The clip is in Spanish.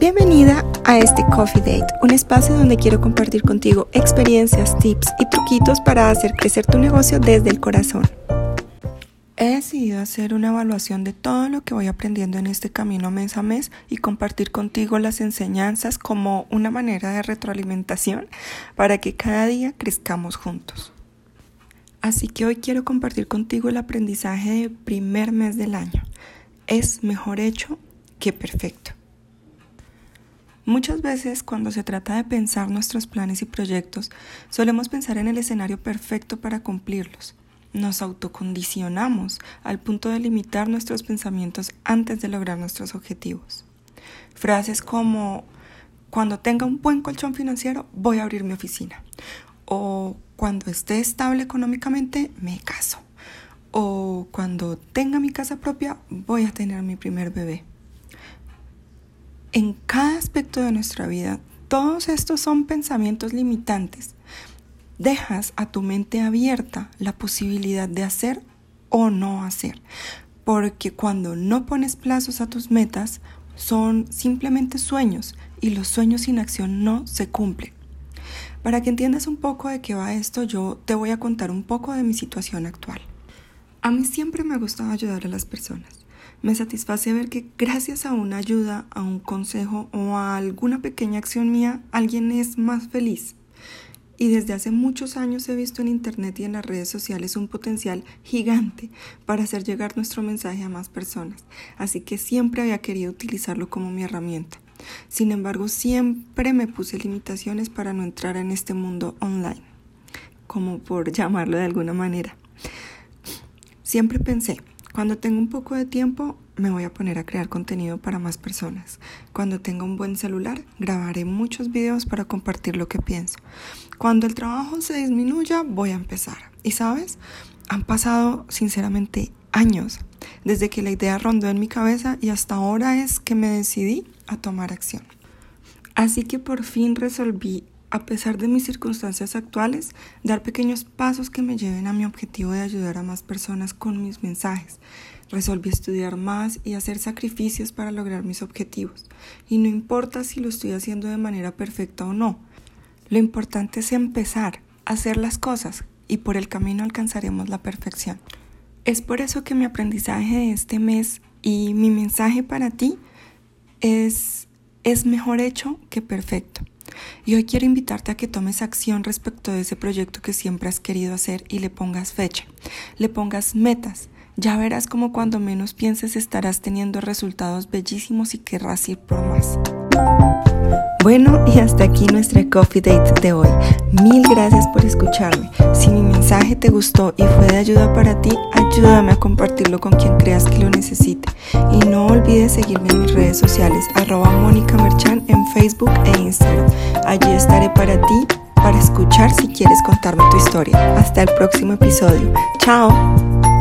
Bienvenida a este Coffee Date, un espacio donde quiero compartir contigo experiencias, tips y truquitos para hacer crecer tu negocio desde el corazón. He decidido hacer una evaluación de todo lo que voy aprendiendo en este camino mes a mes y compartir contigo las enseñanzas como una manera de retroalimentación para que cada día crezcamos juntos. Así que hoy quiero compartir contigo el aprendizaje del primer mes del año. Es mejor hecho que perfecto. Muchas veces cuando se trata de pensar nuestros planes y proyectos, solemos pensar en el escenario perfecto para cumplirlos. Nos autocondicionamos al punto de limitar nuestros pensamientos antes de lograr nuestros objetivos. Frases como cuando tenga un buen colchón financiero voy a abrir mi oficina o cuando esté estable económicamente, me caso. O cuando tenga mi casa propia, voy a tener mi primer bebé. En cada aspecto de nuestra vida, todos estos son pensamientos limitantes. Dejas a tu mente abierta la posibilidad de hacer o no hacer. Porque cuando no pones plazos a tus metas, son simplemente sueños y los sueños sin acción no se cumplen. Para que entiendas un poco de qué va esto, yo te voy a contar un poco de mi situación actual. A mí siempre me ha gustado ayudar a las personas. Me satisface ver que gracias a una ayuda, a un consejo o a alguna pequeña acción mía, alguien es más feliz. Y desde hace muchos años he visto en Internet y en las redes sociales un potencial gigante para hacer llegar nuestro mensaje a más personas. Así que siempre había querido utilizarlo como mi herramienta. Sin embargo, siempre me puse limitaciones para no entrar en este mundo online, como por llamarlo de alguna manera. Siempre pensé, cuando tengo un poco de tiempo, me voy a poner a crear contenido para más personas. Cuando tenga un buen celular, grabaré muchos videos para compartir lo que pienso. Cuando el trabajo se disminuya, voy a empezar. Y sabes, han pasado sinceramente años desde que la idea rondó en mi cabeza y hasta ahora es que me decidí a tomar acción. Así que por fin resolví, a pesar de mis circunstancias actuales, dar pequeños pasos que me lleven a mi objetivo de ayudar a más personas con mis mensajes. Resolví estudiar más y hacer sacrificios para lograr mis objetivos. Y no importa si lo estoy haciendo de manera perfecta o no. Lo importante es empezar, a hacer las cosas y por el camino alcanzaremos la perfección. Es por eso que mi aprendizaje de este mes y mi mensaje para ti es, es mejor hecho que perfecto. Y hoy quiero invitarte a que tomes acción respecto de ese proyecto que siempre has querido hacer y le pongas fecha, le pongas metas. Ya verás como cuando menos pienses estarás teniendo resultados bellísimos y querrás ir por más. Bueno, y hasta aquí nuestra coffee date de hoy. Mil gracias por escucharme. Si mi mensaje te gustó y fue de ayuda para ti, ayúdame a compartirlo con quien creas que lo necesite. Y no olvides seguirme en mis redes sociales, arroba Mónica Merchan en Facebook e Instagram. Allí estaré para ti, para escuchar si quieres contarme tu historia. Hasta el próximo episodio. Chao.